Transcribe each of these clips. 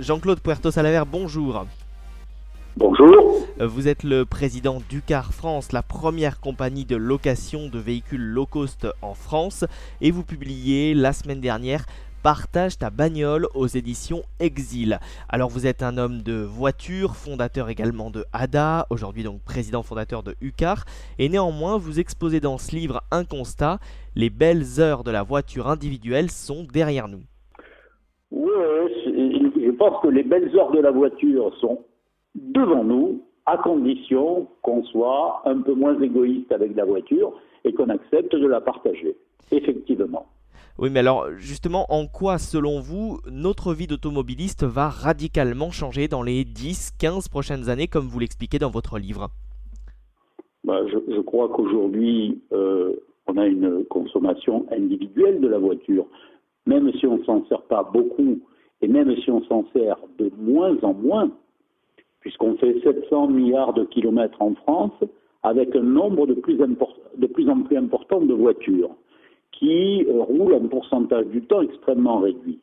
Jean-Claude Puerto Salaver, bonjour. Bonjour. Vous êtes le président d'Ucar France, la première compagnie de location de véhicules low cost en France, et vous publiez la semaine dernière Partage ta bagnole aux éditions Exil. Alors vous êtes un homme de voiture, fondateur également de ADA, aujourd'hui donc président fondateur de Ucar, et néanmoins vous exposez dans ce livre un constat, les belles heures de la voiture individuelle sont derrière nous. Oui, pense que les belles heures de la voiture sont devant nous, à condition qu'on soit un peu moins égoïste avec la voiture et qu'on accepte de la partager. Effectivement. Oui, mais alors justement, en quoi, selon vous, notre vie d'automobiliste va radicalement changer dans les 10-15 prochaines années, comme vous l'expliquez dans votre livre? Bah, je, crois qu'aujourd'hui, euh, on a une consommation individuelle de la voiture. Même si on ne s'en sert pas beaucoup, et même si on s'en sert de moins en moins, puisqu'on fait 700 milliards de kilomètres en France, avec un nombre de plus, en plus important de voitures qui euh, roulent un pourcentage du temps extrêmement réduit.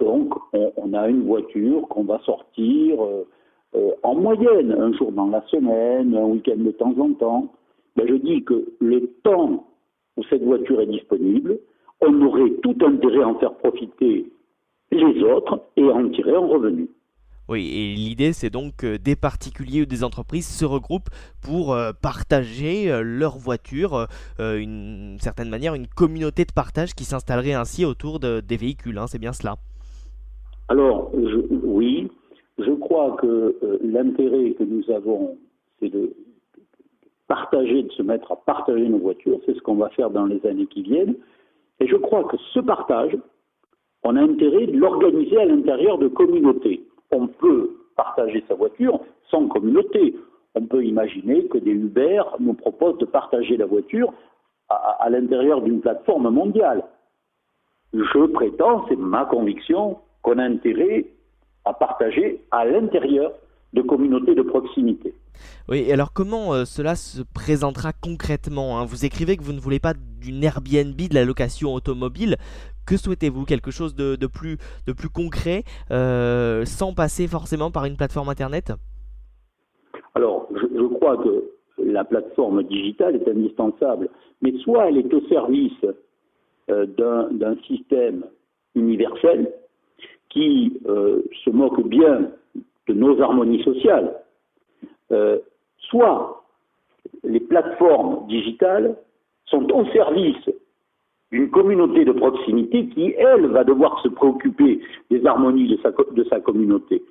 Donc, on, a une voiture qu'on va sortir euh, euh, en moyenne, un jour dans la semaine, un week-end de temps en temps. Je dis que le temps où cette voiture est disponible, on aurait tout intérêt à en faire profiter les autres et en tirer un revenu. Oui, et l'idée c'est donc que des particuliers ou des entreprises se regroupent pour euh, partager euh, leur voiture, euh, une certaine manière, une communauté de partage qui s'installerait ainsi autour des véhicules, hein, c'est bien cela. Alors, oui, je crois que l'intérêt que nous avons, c'est de partager, de se mettre à partager nos voitures, c'est ce qu'on va faire dans les années qui viennent, et je crois que ce partage, on a intérêt de l'organiser à l'intérieur de communautés on peut partager sa voiture sans communauté. On peut imaginer que des Uber nous proposent de partager la voiture à, l'intérieur d'une plateforme mondiale. Je prétends, c'est ma conviction, qu'on a intérêt à partager à l'intérieur de communautés de proximité. Oui, alors comment euh, cela se présentera concrètement hein? Vous écrivez que vous ne voulez pas d'une Airbnb de la location automobile. Que souhaitez-vous Quelque chose de, plus, concret, euh, sans passer forcément par une plateforme Internet? Alors, je, crois que la plateforme digitale est indispensable, mais soit elle est au service euh, d'un système universel qui se moque bien de nos harmonies sociales, euh, soit les plateformes digitales sont au service d'une communauté de proximité qui, elle, va devoir se préoccuper des harmonies de sa, communauté.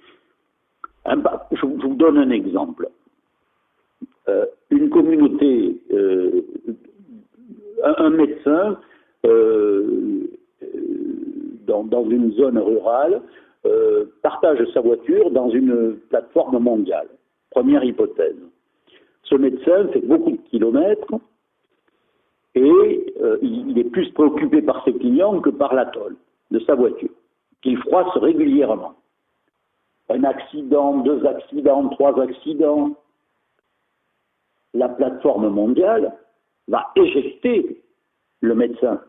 Je, vous donne un exemple. Euh, une communauté, euh, un, médecin dans, dans, une zone rurale euh, partage sa voiture dans une plateforme mondiale. Première hypothèse. Ce médecin fait beaucoup de kilomètres et euh, il est plus préoccupé par ses clients que par l'atoll de sa voiture, qu'il froisse régulièrement. Un accident, deux accidents, trois accidents. La plateforme mondiale va éjecter le médecin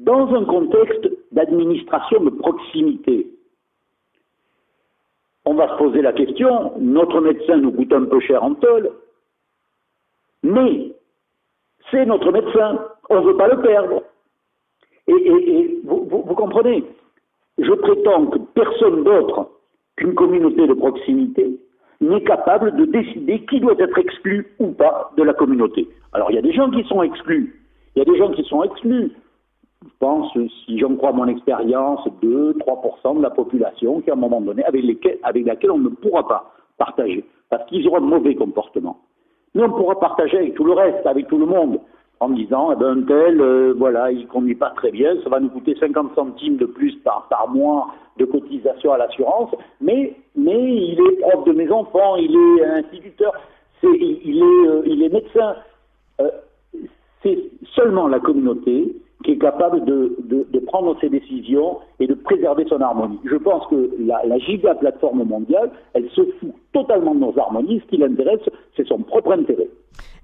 dans un contexte d'administration de proximité. On va se poser la question, notre médecin nous coûte un peu cher en tôle, mais c'est notre médecin, on ne veut pas le perdre. Et, vous, comprenez, je prétends que personne d'autre qu'une communauté de proximité n'est capable de décider qui doit être exclu ou pas de la communauté. Alors il y a des gens qui sont exclus, il y a des gens qui sont exclus je pense, si j'en crois mon expérience, 2-3% de la population qui, à un moment donné, avec, laquelle on ne pourra pas partager, parce qu'ils auront de mauvais comportements. Mais on pourra partager avec tout le reste, avec tout le monde, en disant, eh ben, un tel, euh, voilà, il conduit pas très bien, ça va nous coûter 50 centimes de plus par, mois de cotisation à l'assurance, mais, mais il est prof de mes enfants, il est instituteur, il, est, euh, il est médecin. Euh, c'est seulement la communauté qui est capable de, prendre ses décisions et de préserver son harmonie. Je pense que la, la giga plateforme mondiale, elle se fout totalement de nos harmonies. Ce qui l'intéresse, c'est son propre intérêt.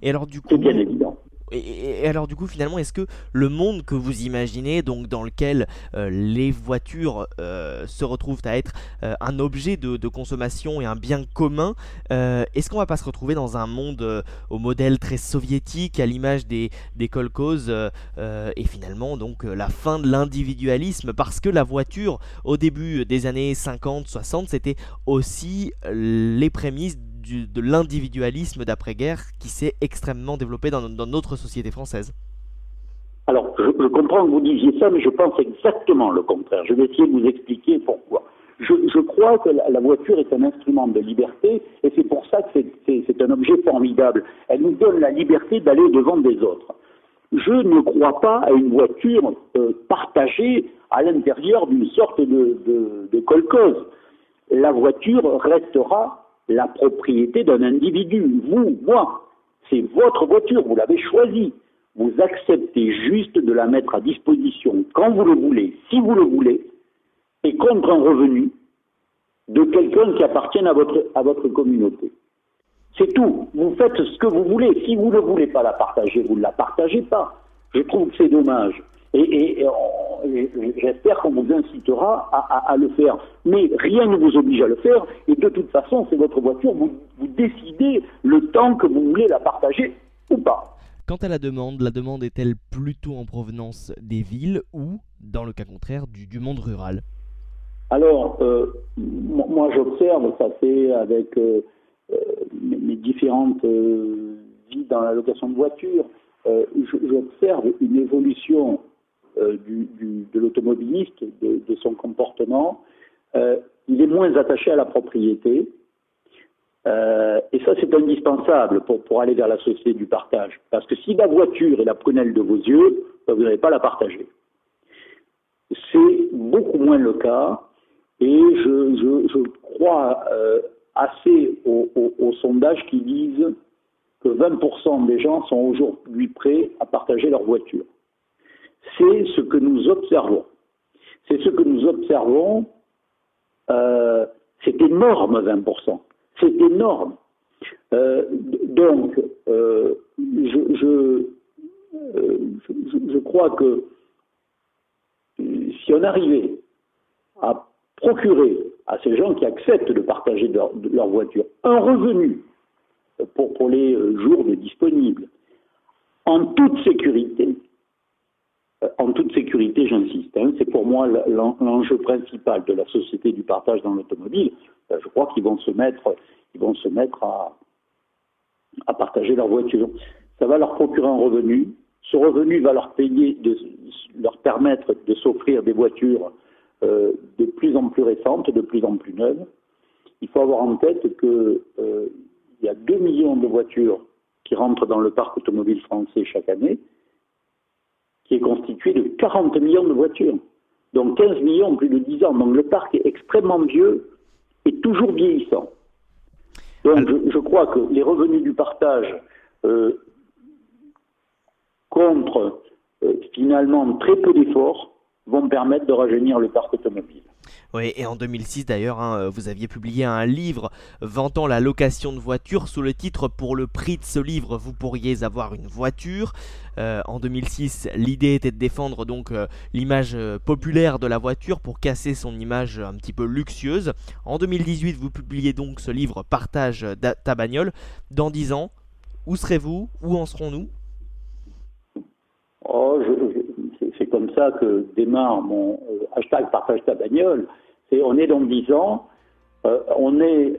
Et alors du coup, bien évident. Et, alors du coup finalement est-ce que le monde que vous imaginez donc dans lequel euh, les voitures euh, se retrouvent à être euh, un objet de, consommation et un bien commun est-ce qu'on va pas se retrouver dans un monde au modèle très soviétique à l'image des, des et finalement donc la fin de l'individualisme? Parce que la voiture au début des années 50 60 c'était aussi les prémices de l'individualisme d'après-guerre qui s'est extrêmement développé dans, notre société française. Alors, je, comprends que vous disiez ça, mais je pense exactement le contraire. Je vais essayer de vous expliquer pourquoi. Je, crois que la, voiture est un instrument de liberté, et c'est pour ça que c'est un objet formidable. Elle nous donne la liberté d'aller devant des autres. Je ne crois pas à une voiture euh, partagée à l'intérieur d'une sorte de, de, de colcose. La voiture restera la propriété d'un individu. Vous, moi, c'est votre voiture, vous l'avez choisie. Vous acceptez juste de la mettre à disposition quand vous le voulez, si vous le voulez, et contre un revenu de quelqu'un qui appartient à votre, à votre communauté. C'est tout. Vous faites ce que vous voulez. Si vous ne voulez pas la partager, vous ne la partagez pas. Je trouve que c'est dommage. Et, j'espère qu'on vous incitera à, le faire. Mais rien ne vous oblige à le faire. Et de toute façon, c'est votre voiture. Vous, décidez le temps que vous voulez la partager ou pas. Quant à la demande, la demande est-elle plutôt en provenance des villes ou, dans le cas contraire, du, monde rural? Alors, euh, moi j'observe, ça fait avec euh, euh, mes, différentes vies dans la location de voitures, j'observe une évolution euh, de l'automobiliste, de, son comportement. Euh, il est moins attaché à la propriété. Euh, et ça, c'est indispensable pour, aller vers la société du partage. Parce que si la voiture est la prunelle de vos yeux, ben, vous n'allez pas la partager. C'est beaucoup moins le cas. Et je, crois assez aux au, au sondages qui disent que 20% des gens sont aujourd'hui prêts à partager leur voiture c'est ce que nous observons. C'est ce que nous observons. Euh, c'est énorme, 20%. C'est énorme. Euh, donc, euh, je, crois que si on arrivait à procurer à ces gens qui acceptent de partager leur, voiture un revenu pour, pour les jours disponibles, en toute sécurité, en toute sécurité, j'insiste. Hein. c'est pour moi l'enjeu principal de la société du partage dans l'automobile. Euh, je crois qu'ils vont se mettre, ils vont se mettre à, à partager leur voiture. Ça va leur procurer un revenu. Ce revenu va leur payer, de, leur permettre de s'offrir des voitures euh, de plus en plus récentes, de plus en plus neuves. Il faut avoir en tête qu'il euh, y a 2 millions de voitures qui rentrent dans le parc automobile français chaque année qui est constitué de 40 millions de voitures, donc 15 millions en plus de 10 ans. Donc le parc est extrêmement vieux et toujours vieillissant. Donc je, crois que les revenus du partage euh, contre euh, finalement très peu d'efforts vont permettre de rajeunir le parc automobile. Oui, et en 2006 d'ailleurs, hein, vous aviez publié un livre vantant la location de voitures sous le titre Pour le prix de ce livre, vous pourriez avoir une voiture. Euh, en 2006, l'idée était de défendre donc euh, l'image euh, populaire de la voiture pour casser son image un petit peu luxueuse. En 2018, vous publiez donc ce livre Partage ta bagnole. Dans 10 ans, où serez-vous? Où en serons-nous? Oh, c'est comme ça que démarre mon hashtag Partage ta bagnole. Et on est dans 10 ans, on est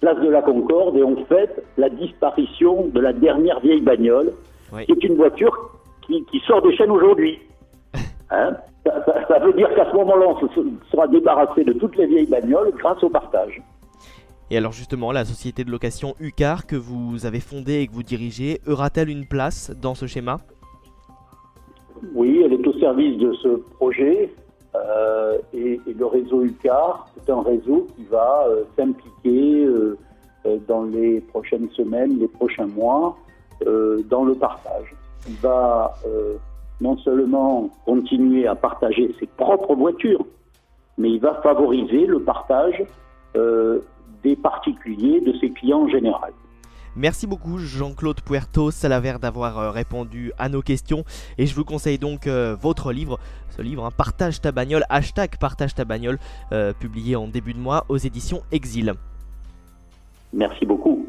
place de la Concorde et on fête la disparition de la dernière vieille bagnole c'est une voiture qui, sort des chaînes aujourd'hui. Hein ça, veut dire qu'à ce moment-là, on se sera débarrassé de toutes les vieilles bagnoles grâce au partage. Et alors justement, la société de location UCAR que vous avez fondée et que vous dirigez, aura-t-elle une place dans ce schéma? Oui, elle est au service de ce projet. Euh, et, le réseau UCAR, c'est un réseau qui va euh, s'impliquer euh, dans les prochaines semaines, les prochains mois, dans le partage. Il va non seulement continuer à partager ses propres voitures, mais il va favoriser le partage des particuliers, de ses clients en général. Merci beaucoup Jean-Claude Puerto Salaver d'avoir répondu à nos questions et je vous conseille donc votre livre, ce livre, hein, Partage ta bagnole, hashtag Partage ta bagnole, publié en début de mois aux éditions Exil. Merci beaucoup.